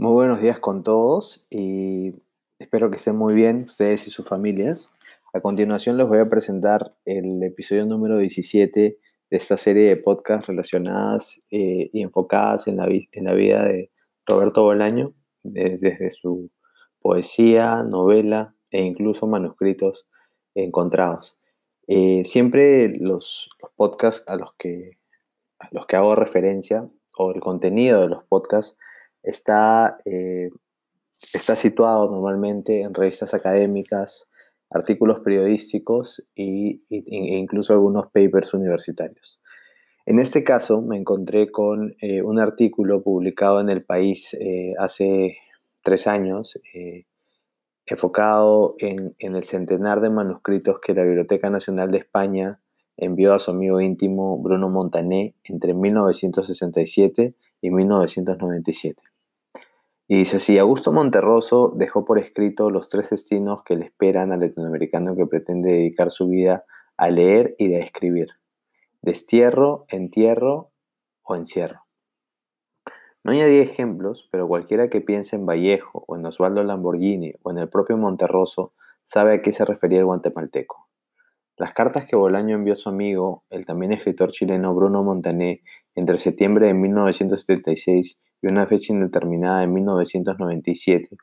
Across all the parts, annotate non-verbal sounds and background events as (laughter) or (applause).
Muy buenos días con todos y espero que estén muy bien ustedes y sus familias. A continuación les voy a presentar el episodio número 17 de esta serie de podcasts relacionadas eh, y enfocadas en la, vida de Roberto Bolaño, desde su poesía, novela e incluso manuscritos encontrados. Eh, siempre los, los, podcasts a los, que, a los que hago referencia o el contenido de los podcasts está, eh, está situado normalmente en revistas académicas, artículos periodísticos e incluso algunos papers universitarios. En este caso me encontré con eh, un artículo publicado en El País eh, hace tres años, enfocado en, en, el centenar de manuscritos que la Biblioteca Nacional de España envió a su amigo íntimo Bruno Montané entre 1967 y 1997. Y dice así, Augusto Monterroso dejó por escrito los tres destinos que le esperan al latinoamericano que pretende dedicar su vida a leer y a escribir. Destierro, entierro o encierro. No añadí ejemplos, pero cualquiera que piense en Vallejo o en Osvaldo Lamborghini o en el propio Monterroso sabe a qué se refería el guatemalteco. Las cartas que Bolaño envió a su amigo, el también escritor chileno Bruno Montané, entre septiembre de 1976 y una fecha indeterminada de 1997,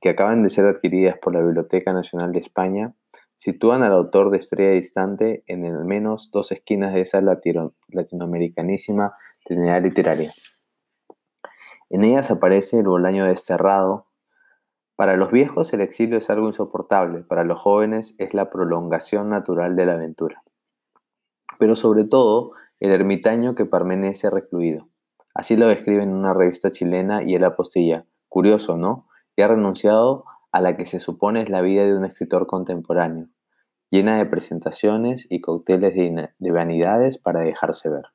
que acaban de ser adquiridas por la Biblioteca Nacional de España, sitúan al autor de Estrella Distante en al menos dos esquinas de esa latinoamericanísima trinidad literaria. En ellas aparece el Bolaño desterrado. Para los viejos el exilio es algo insoportable, para los jóvenes es la prolongación natural de la aventura. Pero sobre todo, el ermitaño que permanece recluido. Así lo describe en una revista chilena y él apostilla. Curioso, ¿no? Y ha renunciado a la que se supone es la vida de un escritor contemporáneo, llena de presentaciones y cócteles de, vanidades para dejarse ver.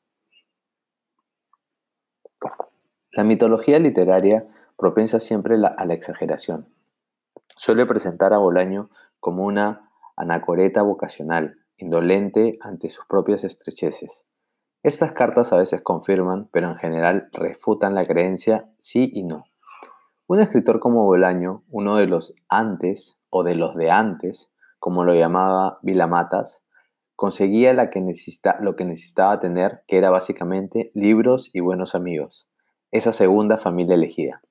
La mitología literaria propensa siempre a la exageración. Suele presentar a Bolaño como una anacoreta vocacional, indolente ante sus propias estrecheces. Estas cartas a veces confirman, pero en general refutan la creencia sí y no. Un escritor como Bolaño, uno de los antes o de los de antes, como lo llamaba Vilamatas, conseguía lo que necesitaba tener, que era básicamente libros y buenos amigos, esa segunda familia elegida.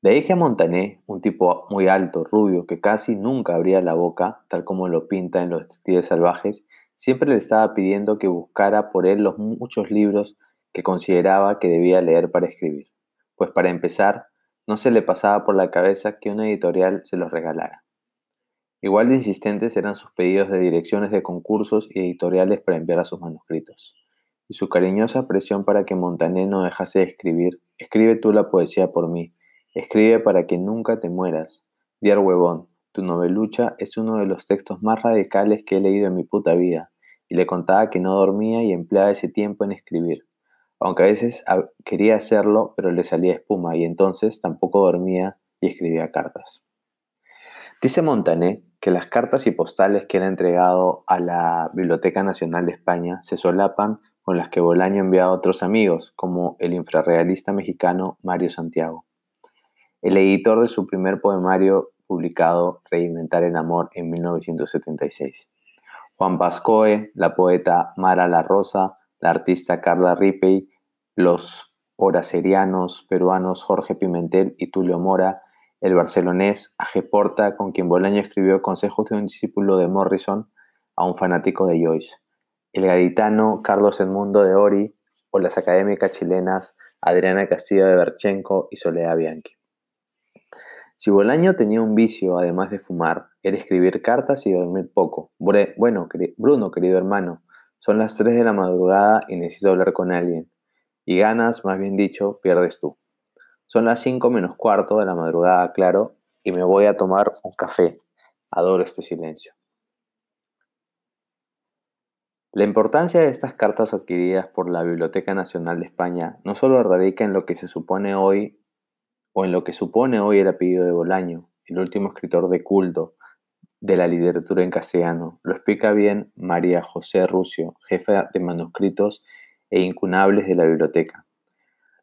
De ahí que a Montané, un tipo muy alto, rubio, que casi nunca abría la boca, tal como lo pinta en Los Detectives Salvajes, Siempre le estaba pidiendo que buscara por él los muchos libros que consideraba que debía leer para escribir, pues para empezar, no se le pasaba por la cabeza que una editorial se los regalara. Igual de insistentes eran sus pedidos de direcciones de concursos y editoriales para enviar a sus manuscritos, y su cariñosa presión para que Montané no dejase de escribir, escribe tú la poesía por mí, escribe para que nunca te mueras, Diar huevón, tu novelucha es uno de los textos más radicales que he leído en mi puta vida, y le contaba que no dormía y empleaba ese tiempo en escribir, aunque a veces quería hacerlo, pero le salía espuma, y entonces tampoco dormía y escribía cartas. Dice Montané que las cartas y postales que ha entregado a la Biblioteca Nacional de España se solapan con las que Bolaño envió a otros amigos, como el infrarrealista mexicano Mario Santiago. El editor de su primer poemario publicado Reinventar el Amor en 1976. Juan Pascoe, la poeta Mara La Rosa, la artista Carla Ripey, los horacerianos peruanos Jorge Pimentel y Tulio Mora, el barcelonés Aje Porta, con quien Bolaño escribió Consejos de un discípulo de Morrison a un fanático de Joyce, el gaditano Carlos Edmundo de Ori o las académicas chilenas Adriana Castillo de Berchenko y Soledad Bianchi. Si Bolaño tenía un vicio, además de fumar, era escribir cartas y dormir poco. Bueno, Bruno, querido hermano, son las 3 de la madrugada y necesito hablar con alguien. Y ganas, más bien dicho, pierdes tú. Son las 5 menos cuarto de la madrugada, claro, y me voy a tomar un café. Adoro este silencio. La importancia de estas cartas adquiridas por la Biblioteca Nacional de España no solo radica en lo que se supone hoy o en lo que supone hoy el apellido de Bolaño, el último escritor de culto de la literatura en castellano. Lo explica bien María José Rucio, jefa de manuscritos e incunables de la biblioteca.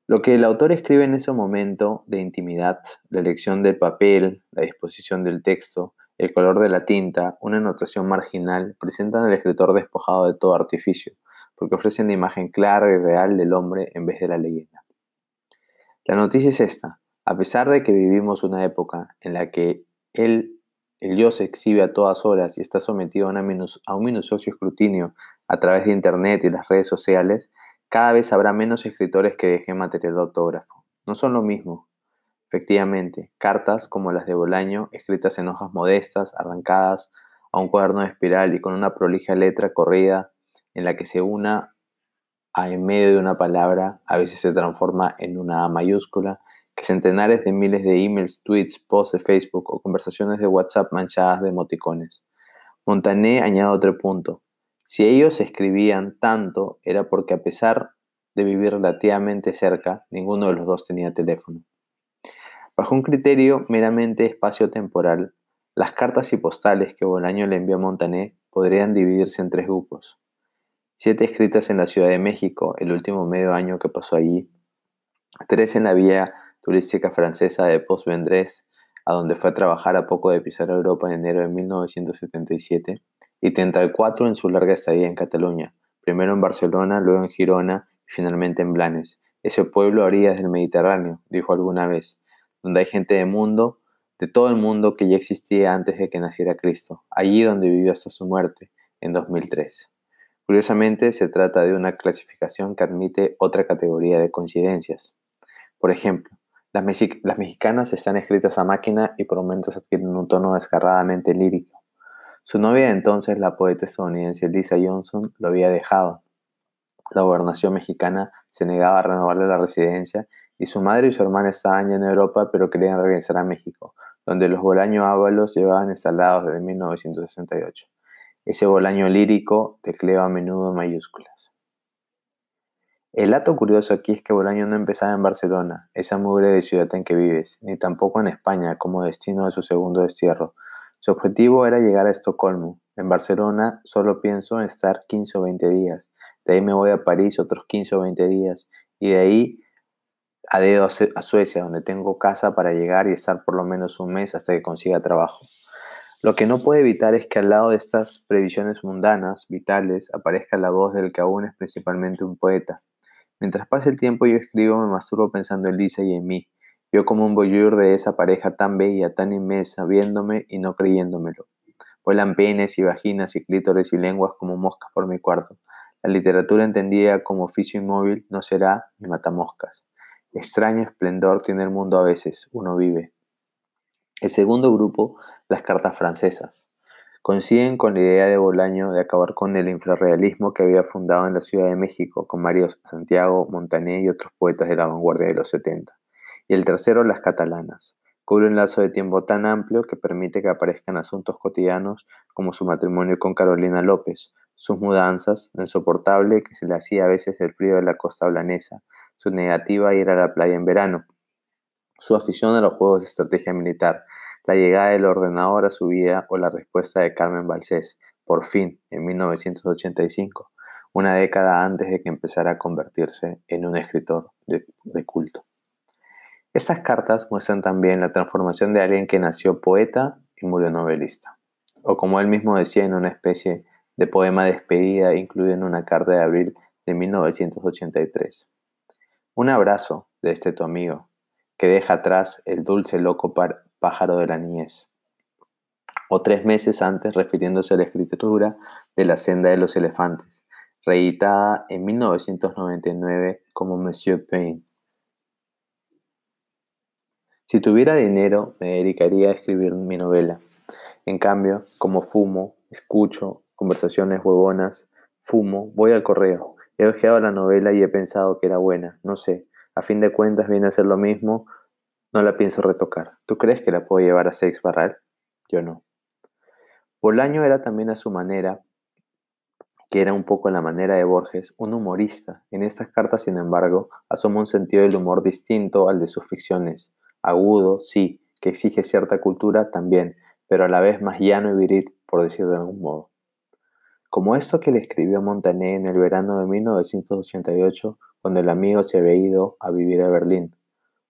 Lo que el autor escribe en ese momento de intimidad, la elección del papel, la disposición del texto, el color de la tinta, una anotación marginal, presentan al escritor despojado de todo artificio, porque ofrecen la imagen clara y real del hombre en vez de la leyenda. La noticia es esta. A pesar de que vivimos una época en la que el, el se exhibe a todas horas y está sometido a, a un minucioso escrutinio a través de Internet y las redes sociales, cada vez habrá menos escritores que dejen material autógrafo. No son lo mismo. Efectivamente, cartas como las de Bolaño, escritas en hojas modestas, arrancadas a un cuaderno de espiral y con una prolija letra corrida en la que se una a en medio de una palabra a veces se transforma en una A mayúscula, que centenares de miles de emails, tweets, posts de Facebook o conversaciones de WhatsApp manchadas de emoticones. Montané añade otro punto. Si ellos escribían tanto era porque a pesar de vivir relativamente cerca, ninguno de los dos tenía teléfono. Bajo un criterio meramente espacio-temporal, las cartas y postales que Bolaño le envió a Montané podrían dividirse en tres grupos. Siete escritas en la Ciudad de México, el último medio año que pasó allí, tres en la vía turística francesa de Post-Vendrés, a donde fue a trabajar a poco de pisar Europa en enero de 1977, y 34 en su larga estadía en Cataluña, primero en Barcelona, luego en Girona y finalmente en Blanes, ese pueblo a orillas del Mediterráneo, dijo alguna vez, donde hay gente de mundo, de todo el mundo que ya existía antes de que naciera Cristo, allí donde vivió hasta su muerte, en 2003. Curiosamente, se trata de una clasificación que admite otra categoría de coincidencias. Por ejemplo, las, mexicanas están escritas a máquina y por momentos adquieren un tono descarradamente lírico. Su novia entonces, la poeta estadounidense Lisa Johnson, lo había dejado. La gobernación mexicana se negaba a renovarle la residencia y su madre y su hermana estaban ya en Europa pero querían regresar a México, donde los Bolaño Ábalos llevaban instalados desde 1968. Ese Bolaño lírico teclea a menudo en mayúsculas. El dato curioso aquí es que Bolaño no empezaba en Barcelona, esa mugre de ciudad en que vives, ni tampoco en España como destino de su segundo destierro, su objetivo era llegar a Estocolmo. En Barcelona solo pienso en estar 15 o 20 días. De ahí me voy a París otros 15 o 20 días. Y de ahí a a Suecia, donde tengo casa para llegar y estar por lo menos un mes hasta que consiga trabajo. Lo que no puede evitar es que al lado de estas previsiones mundanas, vitales, aparezca la voz del que aún es principalmente un poeta. Mientras pasa el tiempo yo escribo, me masturbo pensando en Lisa y en mí, yo como un voyeur de esa pareja tan bella, tan inmensa, viéndome y no creyéndomelo. Vuelan penes y vaginas y clítores y lenguas como moscas por mi cuarto. La literatura entendida como oficio inmóvil no será ni matamoscas. Extraño esplendor tiene el mundo a veces, uno vive. El segundo grupo, las cartas francesas. Coinciden con la idea de Bolaño de acabar con el infrarrealismo que había fundado en la Ciudad de México con Mario Santiago, Montané y otros poetas de la vanguardia de los 70 y el tercero las catalanas. Cubre un lazo de tiempo tan amplio que permite que aparezcan asuntos cotidianos como su matrimonio con Carolina López, sus mudanzas, lo insoportable que se le hacía a veces el frío de la costa blanesa, su negativa a ir a la playa en verano, su afición a los juegos de estrategia militar, la llegada del ordenador a su vida o la respuesta de Carmen Balsés, por fin, en 1985, una década antes de que empezara a convertirse en un escritor de, culto. Estas cartas muestran también la transformación de alguien que nació poeta y murió novelista, o como él mismo decía en una especie de poema de despedida incluido en una carta de abril de 1983. Un abrazo de este tu amigo, que deja atrás el dulce loco pájaro de la niñez. O tres meses antes refiriéndose a la escritura de La senda de los elefantes, reeditada en 1999 como Monsieur Payne. Si tuviera dinero, me dedicaría a escribir mi novela. En cambio, como fumo, escucho conversaciones huevonas, fumo, voy al correo. He ojeado la novela y he pensado que era buena. No sé, a fin de cuentas viene a ser lo mismo, no la pienso retocar. ¿Tú crees que la puedo llevar a Sex Barral? Yo no. Bolaño era también a su manera, que era un poco la manera de Borges, un humorista. En estas cartas, sin embargo, asoma un sentido del humor distinto al de sus ficciones agudo, sí, que exige cierta cultura también, pero a la vez más llano y viril, por decirlo de algún modo. como esto que le escribió Montané en el verano de 1988, cuando el amigo se había ido a vivir a Berlín.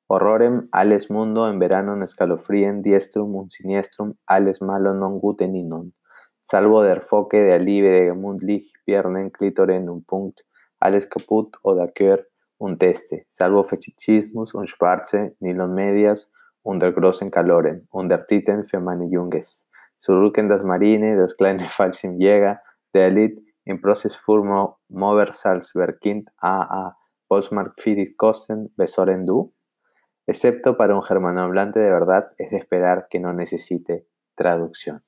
Horrorem alles mundo en verano escalofrien diestrum un siniestrum alles malo non guten non. Salvo der foque de alive de mundlich pierden clitoren un punkt, alles kaput o daquer un teste, salvo fetichismus un schwarze, nilon medias, unter großen Kaloren, unter Titen meine Junges. Zurücken das Marine, das kleine (laughs) Fallschirmjäger, der Elite, im Prozess für Mover Salzbergkind a Postmark Fidit Kosten, Besoren du, excepto para un germanohablante de verdad, es de esperar que no necesite traducción.